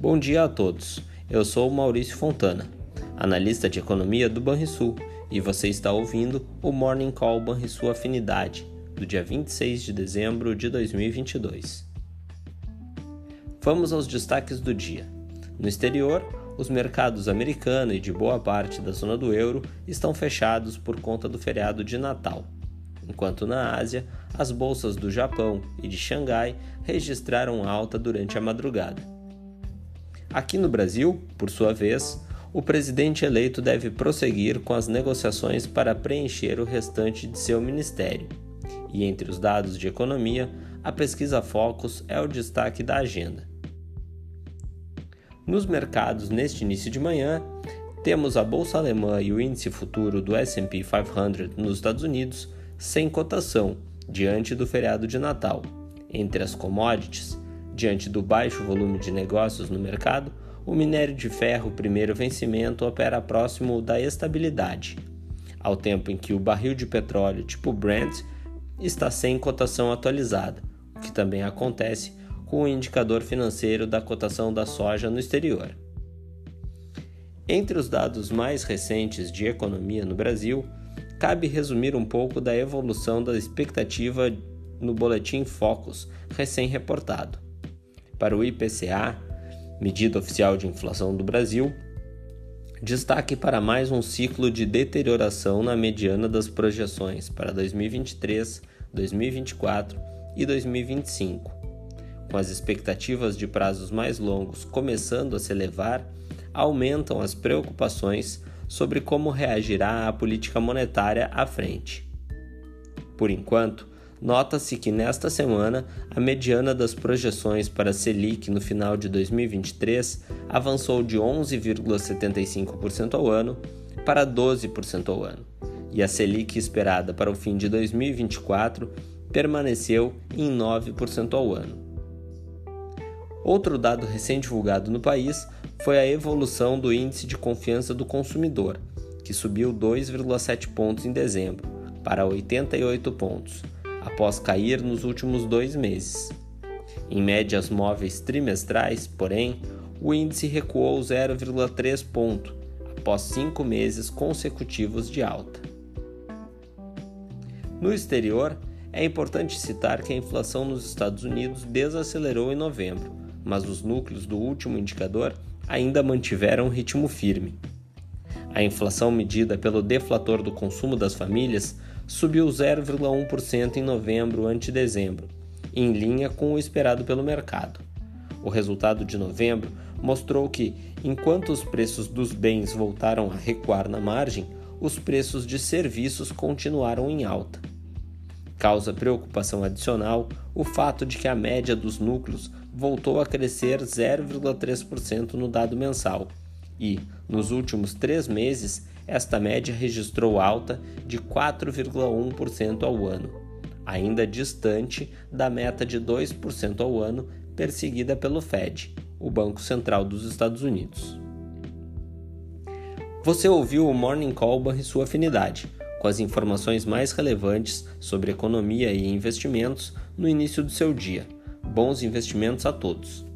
Bom dia a todos. Eu sou Maurício Fontana, analista de economia do Banrisul, e você está ouvindo o Morning Call Banrisul Afinidade, do dia 26 de dezembro de 2022. Vamos aos destaques do dia. No exterior, os mercados americano e de boa parte da zona do euro estão fechados por conta do feriado de Natal enquanto na Ásia, as bolsas do Japão e de Xangai registraram alta durante a madrugada. Aqui no Brasil, por sua vez, o presidente eleito deve prosseguir com as negociações para preencher o restante de seu ministério. E entre os dados de economia, a pesquisa Focus é o destaque da agenda. Nos mercados neste início de manhã, temos a bolsa alemã e o índice futuro do S&P 500 nos Estados Unidos sem cotação diante do feriado de Natal. Entre as commodities, diante do baixo volume de negócios no mercado, o minério de ferro primeiro vencimento opera próximo da estabilidade, ao tempo em que o barril de petróleo tipo Brent está sem cotação atualizada, o que também acontece com o indicador financeiro da cotação da soja no exterior. Entre os dados mais recentes de economia no Brasil, cabe resumir um pouco da evolução da expectativa no boletim Focus recém-reportado. Para o IPCA, medida oficial de inflação do Brasil, destaque para mais um ciclo de deterioração na mediana das projeções para 2023, 2024 e 2025. Com as expectativas de prazos mais longos começando a se elevar, aumentam as preocupações sobre como reagirá a política monetária à frente. Por enquanto, nota-se que nesta semana a mediana das projeções para Selic no final de 2023 avançou de 11,75% ao ano para 12% ao ano, e a Selic esperada para o fim de 2024 permaneceu em 9% ao ano. Outro dado recém-divulgado no país foi a evolução do índice de confiança do consumidor, que subiu 2,7 pontos em dezembro, para 88 pontos, após cair nos últimos dois meses. Em médias móveis trimestrais, porém, o índice recuou 0,3 ponto, após cinco meses consecutivos de alta. No exterior, é importante citar que a inflação nos Estados Unidos desacelerou em novembro, mas os núcleos do último indicador ainda mantiveram um ritmo firme. A inflação medida pelo deflator do consumo das famílias subiu 0,1% em novembro ante dezembro, em linha com o esperado pelo mercado. O resultado de novembro mostrou que, enquanto os preços dos bens voltaram a recuar na margem, os preços de serviços continuaram em alta. Causa preocupação adicional o fato de que a média dos núcleos voltou a crescer 0,3% no dado mensal e, nos últimos três meses, esta média registrou alta de 4,1% ao ano, ainda distante da meta de 2% ao ano perseguida pelo Fed, o Banco Central dos Estados Unidos. Você ouviu o Morning Call e sua afinidade com as informações mais relevantes sobre economia e investimentos no início do seu dia. Bons investimentos a todos!